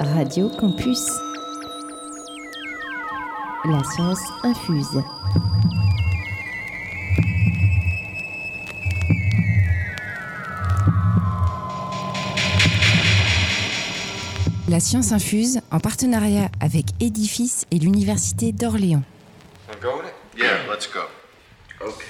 Radio Campus. La science infuse. La science infuse en partenariat avec Edifice et l'Université d'Orléans. I'm going it? Yeah, let's go. Okay.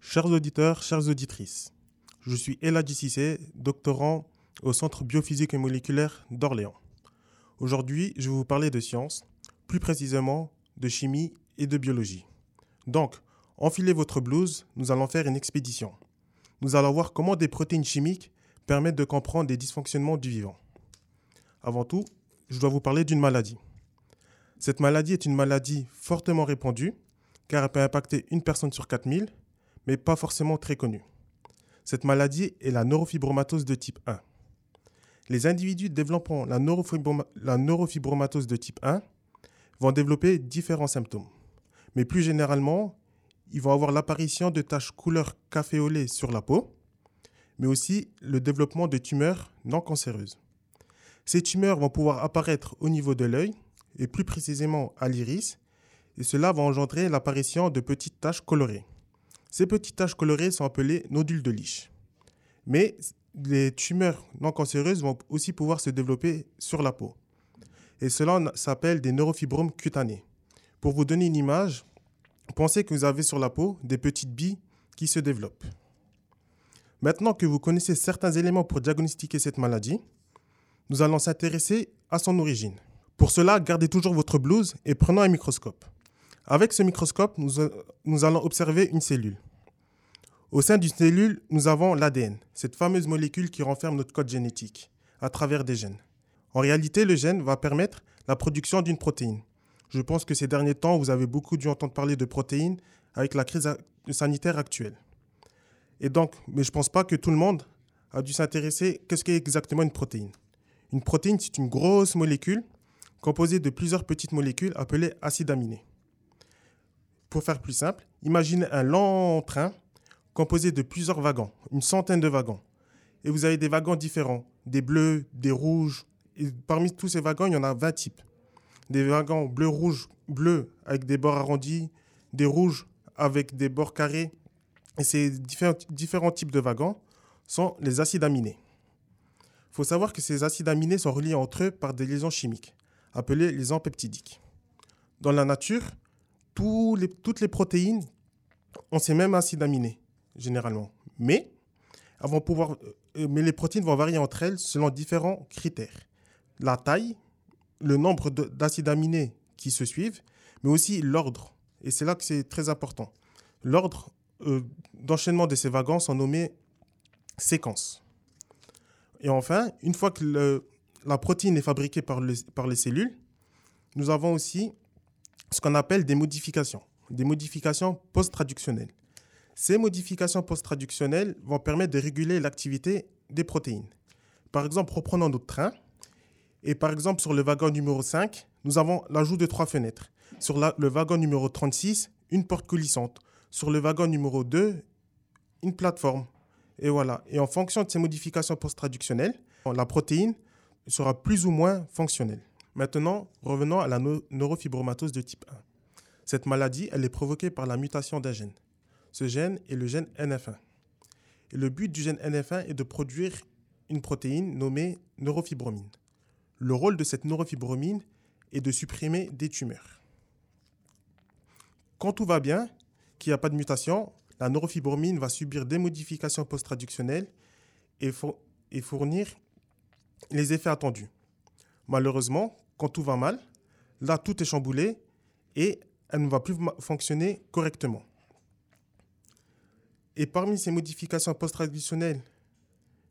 Chers auditeurs, chères auditrices, je suis Eladji Cissé, doctorant au Centre biophysique et moléculaire d'Orléans. Aujourd'hui, je vais vous parler de sciences, plus précisément de chimie et de biologie. Donc, enfilez votre blouse, nous allons faire une expédition. Nous allons voir comment des protéines chimiques permettent de comprendre des dysfonctionnements du vivant. Avant tout, je dois vous parler d'une maladie. Cette maladie est une maladie fortement répandue, car elle peut impacter une personne sur 4000, mais pas forcément très connue. Cette maladie est la neurofibromatose de type 1. Les individus développant la, neurofibroma- la neurofibromatose de type 1 vont développer différents symptômes. Mais plus généralement, ils vont avoir l'apparition de taches couleur café au lait sur la peau, mais aussi le développement de tumeurs non cancéreuses. Ces tumeurs vont pouvoir apparaître au niveau de l'œil, et plus précisément à l'iris, et cela va engendrer l'apparition de petites taches colorées. Ces petites taches colorées sont appelées nodules de Lich. Mais les tumeurs non cancéreuses vont aussi pouvoir se développer sur la peau. Et cela s'appelle des neurofibromes cutanés. Pour vous donner une image, pensez que vous avez sur la peau des petites billes qui se développent. Maintenant que vous connaissez certains éléments pour diagnostiquer cette maladie, nous allons s'intéresser à son origine. Pour cela, gardez toujours votre blouse et prenons un microscope. Avec ce microscope, nous, nous allons observer une cellule. Au sein d'une cellule, nous avons l'ADN, cette fameuse molécule qui renferme notre code génétique à travers des gènes. En réalité, le gène va permettre la production d'une protéine. Je pense que ces derniers temps, vous avez beaucoup dû entendre parler de protéines avec la crise sanitaire actuelle. Et donc, mais je ne pense pas que tout le monde a dû s'intéresser qu'est-ce qu'est exactement une protéine. Une protéine, c'est une grosse molécule composée de plusieurs petites molécules appelées acides aminés. Pour faire plus simple, imaginez un lent train composé de plusieurs wagons, une centaine de wagons. Et vous avez des wagons différents, des bleus, des rouges. Et parmi tous ces wagons, il y en a 20 types. Des wagons bleu, rouge, bleu avec des bords arrondis, des rouges avec des bords carrés. Et ces différents, types de wagons sont les acides aminés. Il faut savoir que ces acides aminés sont reliés entre eux par des liaisons chimiques, appelées liaisons peptidiques. Dans la nature, toutes les protéines ont ces mêmes acides aminés, généralement. Mais, pouvoir, euh, mais les protéines vont varier entre elles selon différents critères. La taille, le nombre de- d'acides aminés qui se suivent, mais aussi l'ordre. Et c'est là que c'est très important. L'ordre euh, d'enchaînement de ces wagons sont nommés séquences. Et enfin, une fois que la protéine est fabriquée par les cellules, nous avons aussi ce qu'on appelle des modifications, des modifications post-traductionnelles. Ces modifications post-traductionnelles vont permettre de réguler l'activité des protéines. Par exemple, reprenons notre train. Et par exemple, sur le wagon numéro 5, nous avons l'ajout de trois fenêtres. Sur le wagon numéro 36, une porte coulissante. Sur le wagon numéro 2, une plateforme. Et voilà. Et en fonction de ces modifications post-traductionnelles, la protéine sera plus ou moins fonctionnelle. Maintenant, revenons à la neu- neurofibromatose de type 1. Cette maladie, elle est provoquée par la mutation d'un gène. Ce gène est le gène NF1. Et le but du gène NF1 est de produire une protéine nommée neurofibromine. Le rôle de cette neurofibromine est de supprimer des tumeurs. Quand tout va bien, qu'il n'y a pas de mutation, la neurofibromine va subir des modifications post-traductionnelles et, four- et fournir les effets attendus. Malheureusement, quand tout va mal, là, tout est chamboulé et elle ne va plus fonctionner correctement. Et parmi ces modifications post-traductionnelles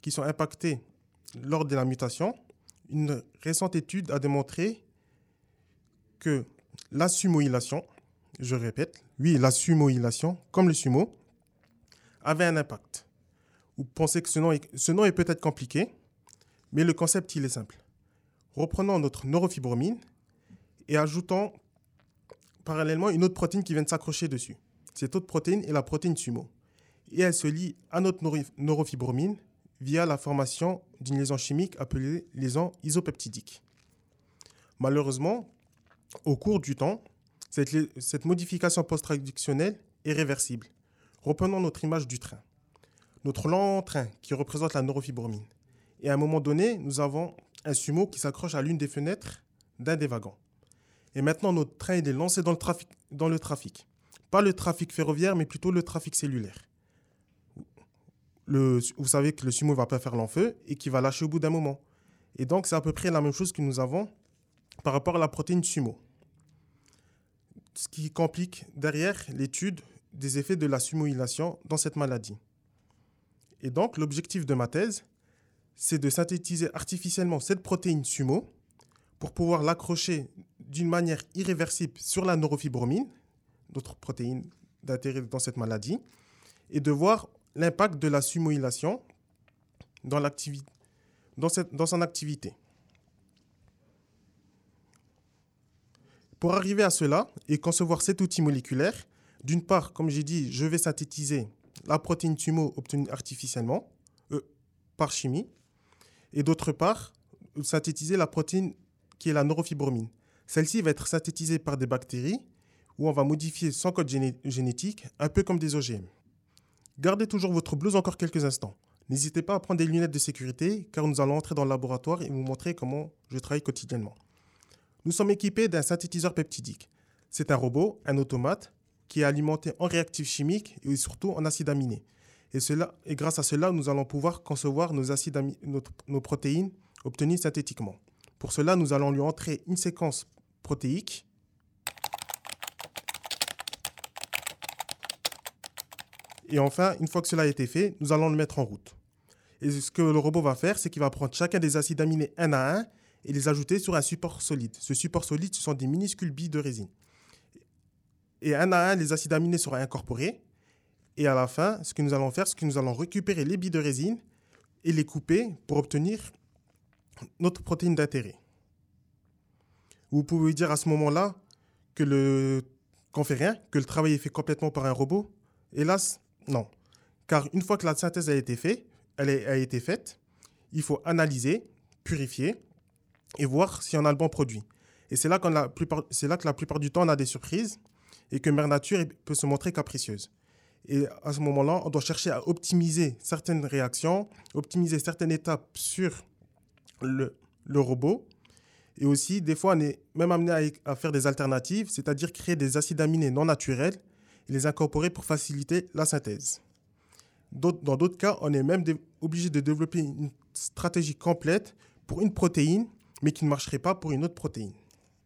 qui sont impactées lors de la mutation, une récente étude a démontré que la sumoylation, je répète, oui, la sumoylation, comme le sumo, avait un impact. Vous pensez que ce nom est, ce nom est peut-être compliqué, mais le concept, il est simple. Reprenons notre neurofibromine et ajoutons parallèlement une autre protéine qui vient de s'accrocher dessus. Cette autre protéine est la protéine sumo. Et elle se lie à notre neuro- neurofibromine via la formation d'une liaison chimique appelée liaison isopeptidique. Malheureusement, au cours du temps, cette, modification post-traductionnelle est réversible. Reprenons notre image du train. Notre lent train qui représente la neurofibromine. Et à un moment donné, nous avons un sumo qui s'accroche à l'une des fenêtres d'un des wagons. Et maintenant, notre train est lancé dans le, trafic, dans le trafic. Pas le trafic ferroviaire, mais plutôt le trafic cellulaire. Vous savez que le sumo ne va pas faire l'enfeu et qu'il va lâcher au bout d'un moment. Et donc, c'est à peu près la même chose que nous avons par rapport à la protéine sumo. Ce qui complique derrière l'étude des effets de la sumoylation dans cette maladie. Et donc, l'objectif de ma thèse, c'est de synthétiser artificiellement cette protéine sumo pour pouvoir l'accrocher d'une manière irréversible sur la neurofibromine, notre protéine d'intérêt dans cette maladie, et de voir l'impact de la sumoylation dans, son activité. Pour arriver à cela et concevoir cet outil moléculaire, d'une part, comme j'ai dit, je vais synthétiser la protéine sumo obtenue artificiellement euh, par chimie, et d'autre part, synthétiser la protéine qui est la neurofibromine. Celle-ci va être synthétisée par des bactéries où on va modifier son code génétique, un peu comme des OGM. Gardez toujours votre blouse encore quelques instants. N'hésitez pas à prendre des lunettes de sécurité car nous allons entrer dans le laboratoire et vous montrer comment je travaille quotidiennement. Nous sommes équipés d'un synthétiseur peptidique. C'est un robot, un automate, qui est alimenté en réactifs chimiques et surtout en acides aminés. Et, cela, et grâce à cela, nous allons pouvoir concevoir nos, nos protéines obtenues synthétiquement. Pour cela, nous allons lui entrer une séquence protéique. Et enfin, une fois que cela a été fait, nous allons le mettre en route. Et ce que le robot va faire, c'est qu'il va prendre chacun des acides aminés un à un et les ajouter sur un support solide. Ce support solide, ce sont des minuscules billes de résine. Et un à un, les acides aminés seront incorporés. Et à la fin, ce que nous allons faire, c'est que nous allons récupérer les billes de résine et les couper pour obtenir notre protéine d'intérêt. Vous pouvez dire à ce moment-là que le qu'on fait rien, que le travail est fait complètement par un robot. Hélas, non. Car une fois que la synthèse a été faite, elle a été faite, il faut analyser, purifier et voir si on a le bon produit. Et c'est là, c'est là que la plupart du temps, on a des surprises et que Mère Nature peut se montrer capricieuse. Et à ce moment-là, on doit chercher à optimiser certaines réactions, optimiser certaines étapes sur le robot. Et aussi, des fois, on est même amené à, faire des alternatives, c'est-à-dire créer des acides aminés non naturels les incorporer pour faciliter la synthèse. Dans d'autres cas, on est même obligé de développer une stratégie complète pour une protéine, mais qui ne marcherait pas pour une autre protéine.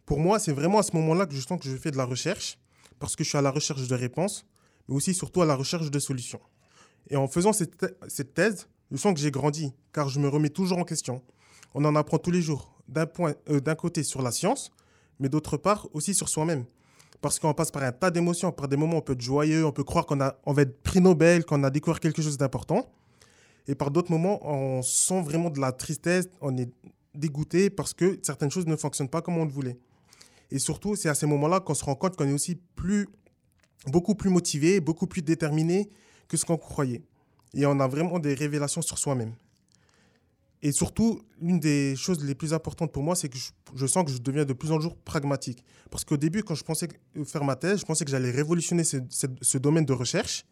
Pour moi, c'est vraiment à ce moment-là que je sens que je fais de la recherche, parce que je suis à la recherche de réponses, mais aussi surtout à la recherche de solutions. Et en faisant cette, thèse, je sens que j'ai grandi, car je me remets toujours en question on en apprend tous les jours, d'un euh, côté sur la science, mais d'autre part aussi sur soi-même. Parce qu'on passe par un tas d'émotions, par des moments on peut être joyeux, on peut croire qu'on on va être prix Nobel, qu'on a découvert quelque chose d'important. Et par d'autres moments, on sent vraiment de la tristesse, on est dégoûté parce que certaines choses ne fonctionnent pas comme on le voulait. Et surtout, c'est à ces moments-là qu'on se rend compte qu'on est aussi plus, beaucoup plus motivé, beaucoup plus déterminé que ce qu'on croyait. Et on a vraiment des révélations sur soi-même. Et surtout, l'une des choses les plus importantes pour moi, c'est que je, sens que je deviens de plus en plus pragmatique. Parce qu'au début, quand je pensais faire ma thèse, je pensais que j'allais révolutionner ce, domaine de recherche.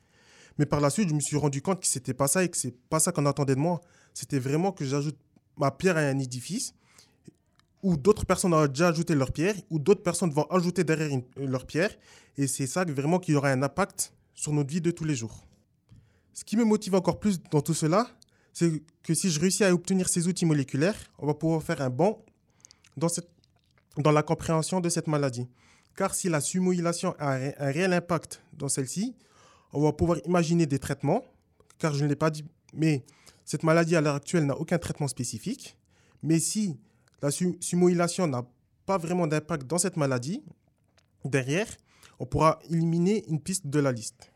Mais par la suite, je me suis rendu compte que ce n'était pas ça et que ce n'est pas ça qu'on attendait de moi. C'était vraiment que j'ajoute ma pierre à un édifice où d'autres personnes ont déjà ajouté leur pierre, où d'autres personnes vont ajouter derrière leur pierre. Et c'est ça vraiment qui aura un impact sur notre vie de tous les jours. Ce qui me motive encore plus dans tout cela, c'est que si je réussis à obtenir ces outils moléculaires, on va pouvoir faire un bond dans, la compréhension de cette maladie. Car si la sumoylation a un réel impact dans celle-ci, on va pouvoir imaginer des traitements, car je ne l'ai pas dit, mais cette maladie à l'heure actuelle n'a aucun traitement spécifique. Mais si la sumoylation n'a pas vraiment d'impact dans cette maladie, derrière, on pourra éliminer une piste de la liste.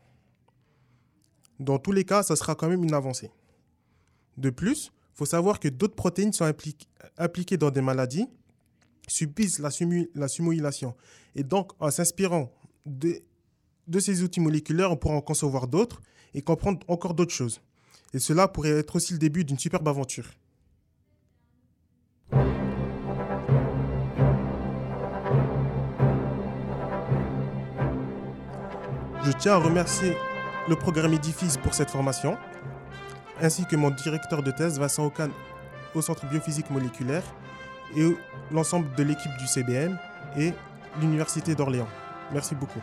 Dans tous les cas, ça sera quand même une avancée. De plus, il faut savoir que d'autres protéines sont impliquées dans des maladies, subissent la, la sumoylation. Et donc, en s'inspirant de, ces outils moléculaires, on pourra en concevoir d'autres et comprendre encore d'autres choses. Et cela pourrait être aussi le début d'une superbe aventure. Je tiens à remercier le programme Edifice pour cette formation ainsi que mon directeur de thèse, Vincent Ocan, au Centre biophysique moléculaire, et l'ensemble de l'équipe du CBM et l'Université d'Orléans. Merci beaucoup.